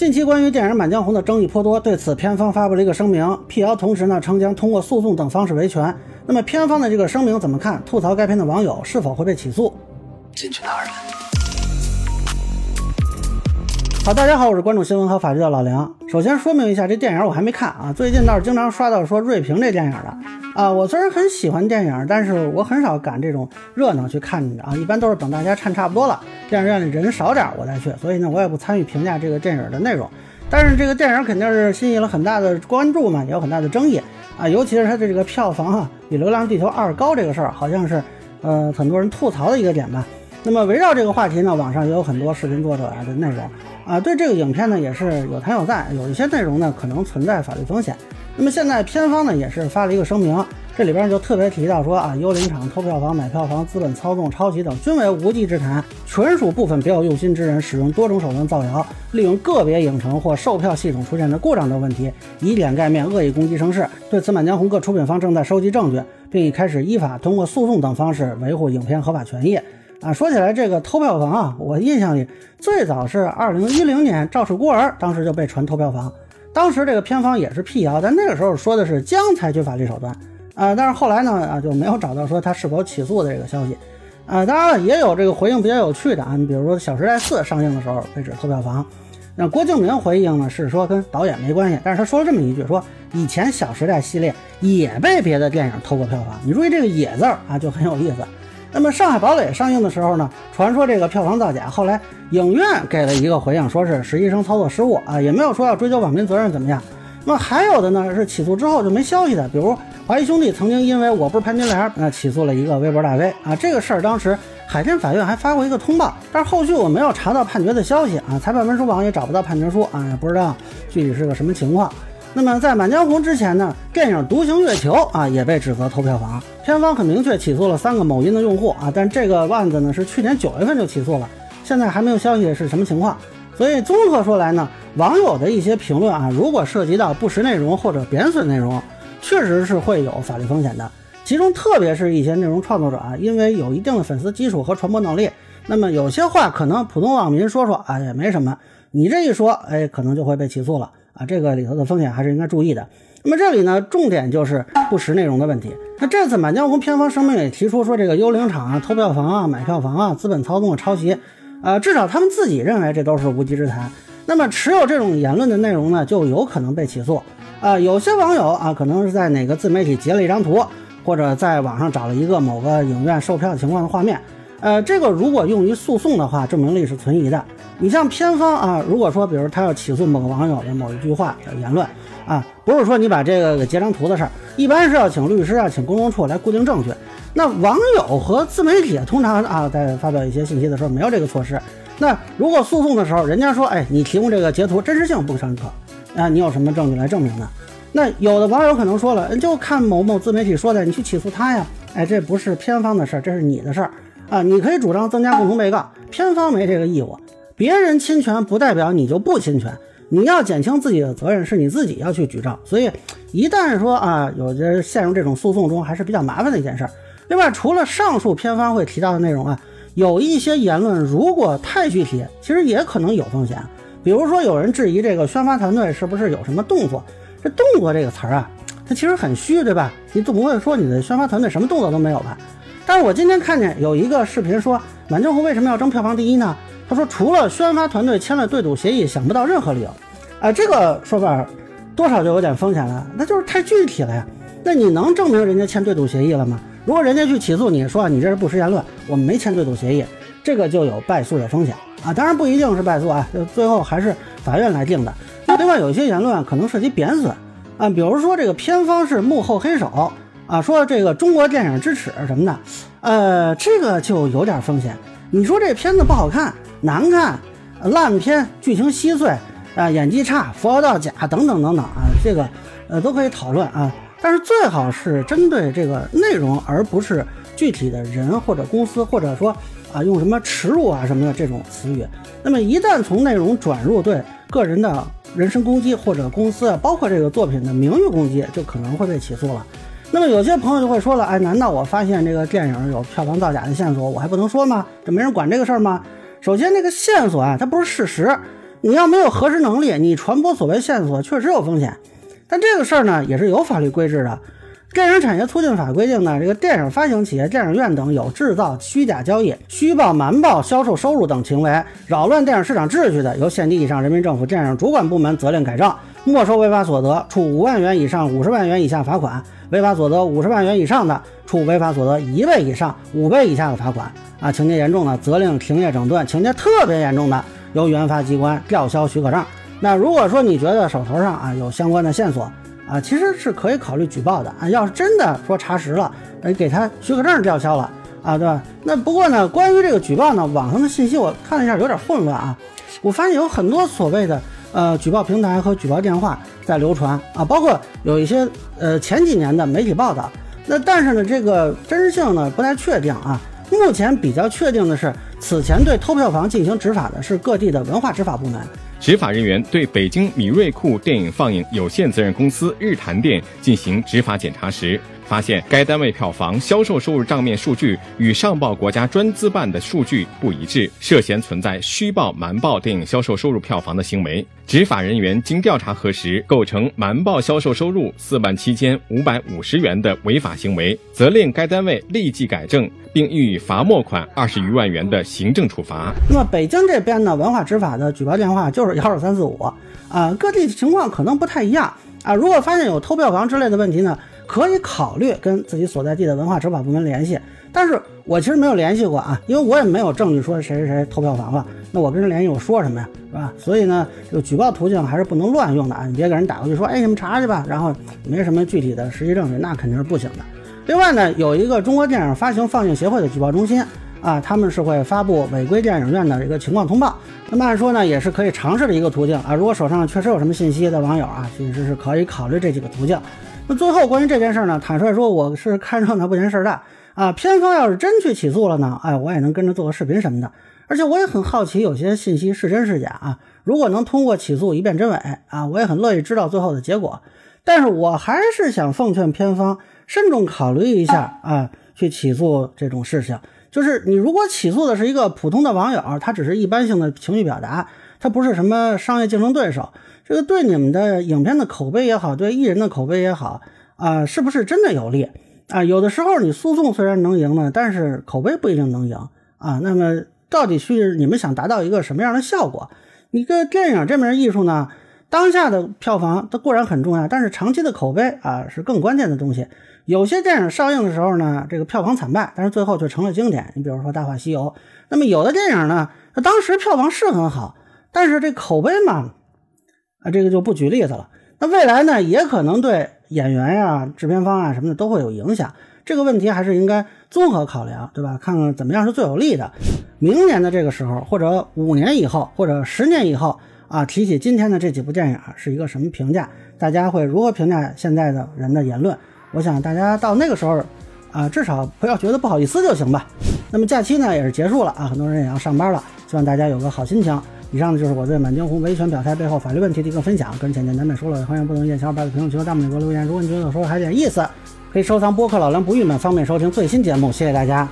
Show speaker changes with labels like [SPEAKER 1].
[SPEAKER 1] 近期关于电影《满江红》的争议颇多，对此片方发布了一个声明，辟谣同时呢称将通过诉讼等方式维权。那么片方的这个声明怎么看？吐槽该片的网友是否会被起诉？
[SPEAKER 2] 进去拿人。
[SPEAKER 1] 好，大家好，我是关注新闻和法律的老梁。首先说明一下，这电影我还没看啊，最近倒是经常刷到说锐评这电影的啊。我虽然很喜欢电影，但是我很少赶这种热闹去看啊，一般都是等大家看差不多了。电影院里人少点，我再去，所以呢，我也不参与评价这个电影的内容。但是这个电影肯定是吸引了很大的关注嘛，也有很大的争议啊。尤其是它的这个票房啊，比《流浪地球二》高这个事儿，好像是呃很多人吐槽的一个点吧。那么围绕这个话题呢，网上也有很多视频作者啊的内容啊，对这个影片呢也是有谈有赞，有一些内容呢可能存在法律风险。那么现在片方呢也是发了一个声明。这里边就特别提到说啊，幽灵场偷票房、买票房、资本操纵、抄袭等均为无稽之谈，纯属部分别有用心之人使用多种手段造谣，利用个别影城或售票系统出现的故障等问题，以点盖面，恶意攻击声势。对此，满江红各出品方正在收集证据，并已开始依法通过诉讼等方式维护影片合法权益。啊，说起来这个偷票房啊，我印象里最早是二零一零年《赵氏孤儿》，当时就被传偷票房，当时这个片方也是辟谣，但那个时候说的是将采取法律手段。啊，但是后来呢，啊就没有找到说他是否起诉的这个消息，啊，当然了，也有这个回应比较有趣的啊，你比如说《小时代四》上映的时候被指偷票房，那郭敬明回应呢是说跟导演没关系，但是他说了这么一句，说以前《小时代》系列也被别的电影偷过票房，你注意这个“也”字儿啊，就很有意思。那么《上海堡垒》上映的时候呢，传说这个票房造假，后来影院给了一个回应，说是实习生操作失误啊，也没有说要追究网民责任怎么样。那么还有的呢是起诉之后就没消息的，比如。华谊兄弟曾经因为我不是潘金莲，那起诉了一个微博大 V 啊，这个事儿当时海淀法院还发过一个通报，但是后续我没有查到判决的消息啊，裁判文书网也找不到判决书啊，也不知道具体是个什么情况。那么在《满江红》之前呢，电影《独行月球》啊也被指责偷票房，片方很明确起诉了三个某音的用户啊，但这个案子呢是去年九月份就起诉了，现在还没有消息是什么情况。所以综合说来呢，网友的一些评论啊，如果涉及到不实内容或者贬损内容。确实是会有法律风险的，其中特别是一些内容创作者啊，因为有一定的粉丝基础和传播能力，那么有些话可能普通网民说说啊也没什么，你这一说，哎，可能就会被起诉了啊，这个里头的风险还是应该注意的。那么这里呢，重点就是不实内容的问题。那这次《满江红》片方声明也提出说，这个幽灵场啊、偷票房啊、买票房啊、资本操纵、抄袭，呃，至少他们自己认为这都是无稽之谈。那么持有这种言论的内容呢，就有可能被起诉。啊，有些网友啊，可能是在哪个自媒体截了一张图，或者在网上找了一个某个影院售票情况的画面。呃，这个如果用于诉讼的话，证明力是存疑的。你像偏方啊，如果说比如他要起诉某个网友的某一句话的言论啊，不是说你把这个给截张图的事儿，一般是要请律师啊，请公证处来固定证据。那网友和自媒体通常啊，在发表一些信息的时候没有这个措施。那如果诉讼的时候，人家说，哎，你提供这个截图真实性不认可。啊，你有什么证据来证明呢？那有的网友可能说了，就看某某自媒体说的，你去起诉他呀？哎，这不是偏方的事儿，这是你的事儿啊！你可以主张增加共同被告，片方没这个义务。别人侵权不代表你就不侵权，你要减轻自己的责任，是你自己要去举证。所以，一旦说啊，有的陷入这种诉讼中，还是比较麻烦的一件事儿。另外，除了上述片方会提到的内容啊，有一些言论如果太具体，其实也可能有风险。比如说，有人质疑这个宣发团队是不是有什么动作？这“动作”这个词儿啊，它其实很虚，对吧？你总不会说你的宣发团队什么动作都没有吧？但是我今天看见有一个视频说，《满江红》为什么要争票房第一呢？他说，除了宣发团队签了对赌协议，想不到任何理由。啊，这个说法多少就有点风险了，那就是太具体了呀。那你能证明人家签对赌协议了吗？如果人家去起诉你说你这是不实言论，我们没签对赌协议，这个就有败诉的风险。啊，当然不一定是败诉啊，就最后还是法院来定的。那另外，有一些言论可能涉及贬损啊，比如说这个片方是幕后黑手啊，说这个中国电影之耻什么的，呃，这个就有点风险。你说这片子不好看、难看、烂片、剧情稀碎啊、演技差、服化道假等等等等啊，这个呃都可以讨论啊，但是最好是针对这个内容，而不是具体的人或者公司，或者说。啊，用什么耻辱啊什么的这种词语，那么一旦从内容转入对个人的人身攻击，或者公司啊，包括这个作品的名誉攻击，就可能会被起诉了。那么有些朋友就会说了，哎，难道我发现这个电影有票房造假的线索，我还不能说吗？这没人管这个事儿吗？首先，这个线索啊，它不是事实。你要没有核实能力，你传播所谓线索确实有风险。但这个事儿呢，也是有法律规制的。电影产业促进法规定呢，这个电影发行企业、电影院等有制造虚假交易、虚报、瞒报销售收入等行为，扰乱电影市场秩序的，由县级以上人民政府电影主管部门责令改正，没收违法所得，处五万元以上五十万元以下罚款；违法所得五十万元以上的，处违法所得一倍以上五倍以下的罚款。啊，情节严重的，责令停业整顿；情节特别严重的，由原发机关吊销许可证。那如果说你觉得手头上啊有相关的线索，啊，其实是可以考虑举报的啊。要是真的说查实了，呃，给他许可证吊销了啊，对吧？那不过呢，关于这个举报呢，网上的信息我看了一下，有点混乱啊。我发现有很多所谓的呃举报平台和举报电话在流传啊，包括有一些呃前几年的媒体报道。那但是呢，这个真实性呢不太确定啊。目前比较确定的是，此前对偷票房进行执法的是各地的文化执法部门。
[SPEAKER 2] 执法人员对北京米瑞库电影放映有限责任公司日坛店进行执法检查时，发现该单位票房销售收入账面数据与上报国家专资办的数据不一致，涉嫌存在虚报、瞒报电影销售收入票房的行为。执法人员经调查核实，构成瞒报销售收入四万七千五百五十元的违法行为，责令该单位立即改正，并予以罚没款二十余万元的行政处罚。
[SPEAKER 1] 那么北京这边呢，文化执法的举报电话就是幺二三四五啊，各地情况可能不太一样啊。如果发现有偷票房之类的问题呢，可以考虑跟自己所在地的文化执法部门联系。但是我其实没有联系过啊，因为我也没有证据说谁谁谁偷票房了。那我跟人联系，我说什么呀，是吧？所以呢，这个举报途径还是不能乱用的啊！你别给人打过去说，哎，你们查去吧，然后没什么具体的实际证据，那肯定是不行的。另外呢，有一个中国电影发行放映协会的举报中心啊，他们是会发布违规电影院的这个情况通报。那么按说呢，也是可以尝试的一个途径啊。如果手上确实有什么信息的网友啊，其实是可以考虑这几个途径。那最后关于这件事呢，坦率说，我是看热闹不嫌事儿大。啊，片方要是真去起诉了呢？哎，我也能跟着做个视频什么的。而且我也很好奇，有些信息是真是假啊？如果能通过起诉一辨真伪啊，我也很乐意知道最后的结果。但是我还是想奉劝片方慎重考虑一下啊，去起诉这种事情。就是你如果起诉的是一个普通的网友，他只是一般性的情绪表达，他不是什么商业竞争对手，这个对你们的影片的口碑也好，对艺人的口碑也好啊，是不是真的有利？啊，有的时候你诉讼虽然能赢呢，但是口碑不一定能赢啊。那么到底是你们想达到一个什么样的效果？一个电影这门艺术呢，当下的票房它固然很重要，但是长期的口碑啊是更关键的东西。有些电影上映的时候呢，这个票房惨败，但是最后却成了经典。你比如说《大话西游》。那么有的电影呢，它当时票房是很好，但是这口碑嘛，啊这个就不举例子了。那未来呢，也可能对。演员呀、制片方啊什么的都会有影响，这个问题还是应该综合考量，对吧？看看怎么样是最有利的。明年的这个时候，或者五年以后，或者十年以后啊，提起今天的这几部电影是一个什么评价？大家会如何评价现在的人的言论？我想大家到那个时候啊，至少不要觉得不好意思就行吧。那么假期呢也是结束了啊，很多人也要上班了，希望大家有个好心情。以上呢就是我对满江红维权表态背后法律问题的一个分享，个人浅见难免说了，欢迎不同意见小伙伴在评论区和弹幕里给我留言。如果你觉得我说的还有点意思，可以收藏播客老梁不郁闷，方便收听最新节目。谢谢大家。